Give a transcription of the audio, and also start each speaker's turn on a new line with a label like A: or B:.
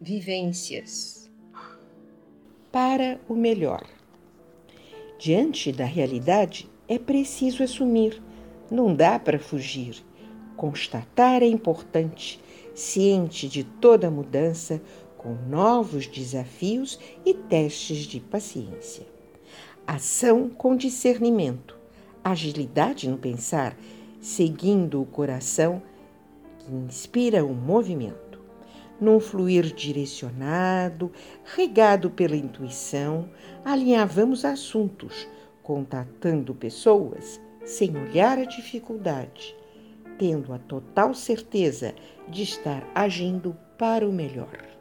A: vivências. Para o melhor. Diante da realidade, é preciso assumir, não dá para fugir. Constatar é importante, ciente de toda mudança, com novos desafios e testes de paciência. Ação com discernimento, agilidade no pensar, seguindo o coração que inspira o movimento. Num fluir direcionado, regado pela intuição, alinhavamos assuntos, contatando pessoas sem olhar a dificuldade, tendo a total certeza de estar agindo para o melhor.